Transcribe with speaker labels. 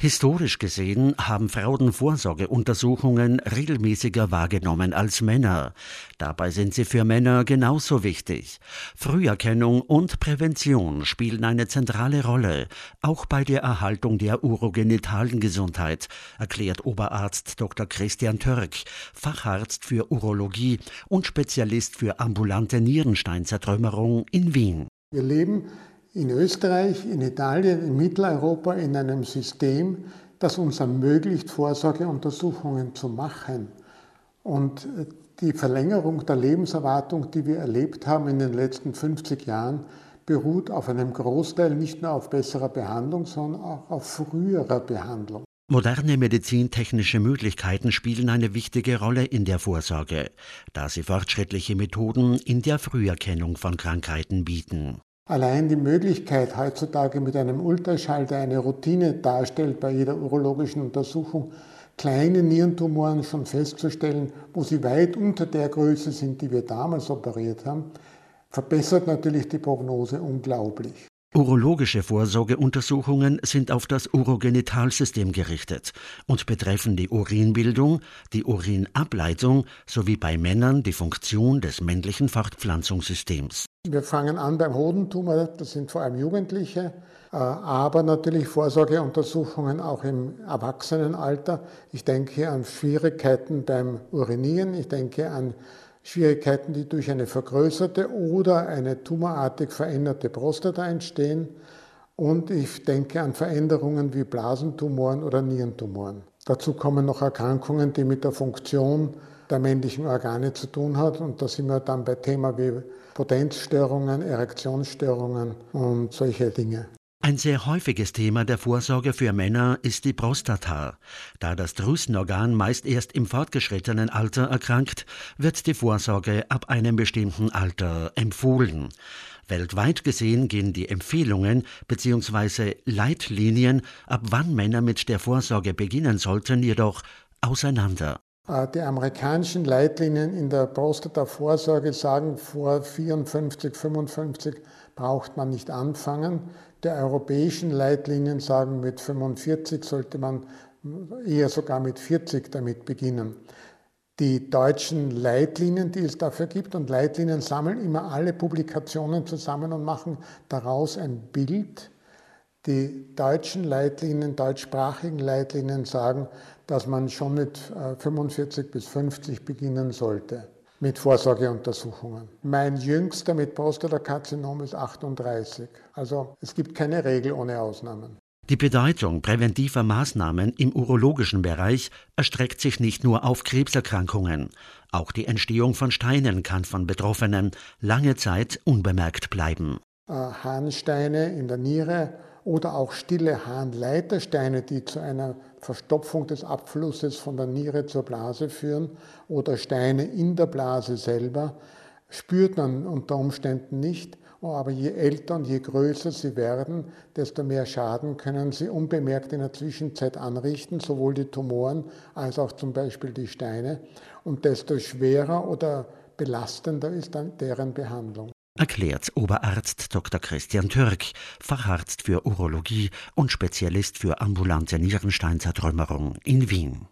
Speaker 1: Historisch gesehen haben Frauen Vorsorgeuntersuchungen regelmäßiger wahrgenommen als Männer. Dabei sind sie für Männer genauso wichtig. Früherkennung und Prävention spielen eine zentrale Rolle, auch bei der Erhaltung der urogenitalen Gesundheit, erklärt Oberarzt Dr. Christian Törk, Facharzt für Urologie und Spezialist für ambulante Nierensteinzertrümmerung in Wien.
Speaker 2: Wir leben in Österreich, in Italien, in Mitteleuropa in einem System, das uns ermöglicht, Vorsorgeuntersuchungen zu machen. Und die Verlängerung der Lebenserwartung, die wir erlebt haben in den letzten 50 Jahren, beruht auf einem Großteil nicht nur auf besserer Behandlung, sondern auch auf früherer Behandlung.
Speaker 1: Moderne medizintechnische Möglichkeiten spielen eine wichtige Rolle in der Vorsorge, da sie fortschrittliche Methoden in der Früherkennung von Krankheiten bieten.
Speaker 2: Allein die Möglichkeit heutzutage mit einem Ultraschall, der eine Routine darstellt bei jeder urologischen Untersuchung, kleine Nierentumoren schon festzustellen, wo sie weit unter der Größe sind, die wir damals operiert haben, verbessert natürlich die Prognose unglaublich.
Speaker 1: Urologische Vorsorgeuntersuchungen sind auf das Urogenitalsystem gerichtet und betreffen die Urinbildung, die Urinableitung sowie bei Männern die Funktion des männlichen Fortpflanzungssystems.
Speaker 2: Wir fangen an beim Hodentumor, das sind vor allem Jugendliche, äh, aber natürlich Vorsorgeuntersuchungen auch im Erwachsenenalter. Ich denke an Schwierigkeiten beim Urinieren, ich denke an Schwierigkeiten, die durch eine vergrößerte oder eine tumorartig veränderte Prostata entstehen. Und ich denke an Veränderungen wie Blasentumoren oder Nierentumoren. Dazu kommen noch Erkrankungen, die mit der Funktion der männlichen Organe zu tun haben. Und da sind wir dann bei Themen wie Potenzstörungen, Erektionsstörungen und solche Dinge.
Speaker 1: Ein sehr häufiges Thema der Vorsorge für Männer ist die Prostata. Da das Drüsenorgan meist erst im fortgeschrittenen Alter erkrankt, wird die Vorsorge ab einem bestimmten Alter empfohlen. Weltweit gesehen gehen die Empfehlungen bzw. Leitlinien, ab wann Männer mit der Vorsorge beginnen sollten, jedoch auseinander.
Speaker 2: Äh, die amerikanischen Leitlinien in der Prostata-Vorsorge sagen, vor 54, 55 braucht man nicht anfangen. Die europäischen Leitlinien sagen, mit 45 sollte man eher sogar mit 40 damit beginnen. Die deutschen Leitlinien, die es dafür gibt, und Leitlinien sammeln immer alle Publikationen zusammen und machen daraus ein Bild. Die deutschen Leitlinien, deutschsprachigen Leitlinien sagen, dass man schon mit 45 äh, bis 50 beginnen sollte mit Vorsorgeuntersuchungen. Mein jüngster mit Prostatakarzinom ist 38. Also es gibt keine Regel ohne Ausnahmen.
Speaker 1: Die Bedeutung präventiver Maßnahmen im urologischen Bereich erstreckt sich nicht nur auf Krebserkrankungen. Auch die Entstehung von Steinen kann von Betroffenen lange Zeit unbemerkt bleiben.
Speaker 2: Äh, Harnsteine in der Niere oder auch stille Harnleitersteine, die zu einer Verstopfung des Abflusses von der Niere zur Blase führen oder Steine in der Blase selber, spürt man unter Umständen nicht. Aber je älter und je größer sie werden, desto mehr Schaden können sie unbemerkt in der Zwischenzeit anrichten, sowohl die Tumoren als auch zum Beispiel die Steine. Und desto schwerer oder belastender ist dann deren Behandlung
Speaker 1: erklärt Oberarzt Dr. Christian Türk, Facharzt für Urologie und Spezialist für ambulante Nierensteinzertrümmerung in Wien.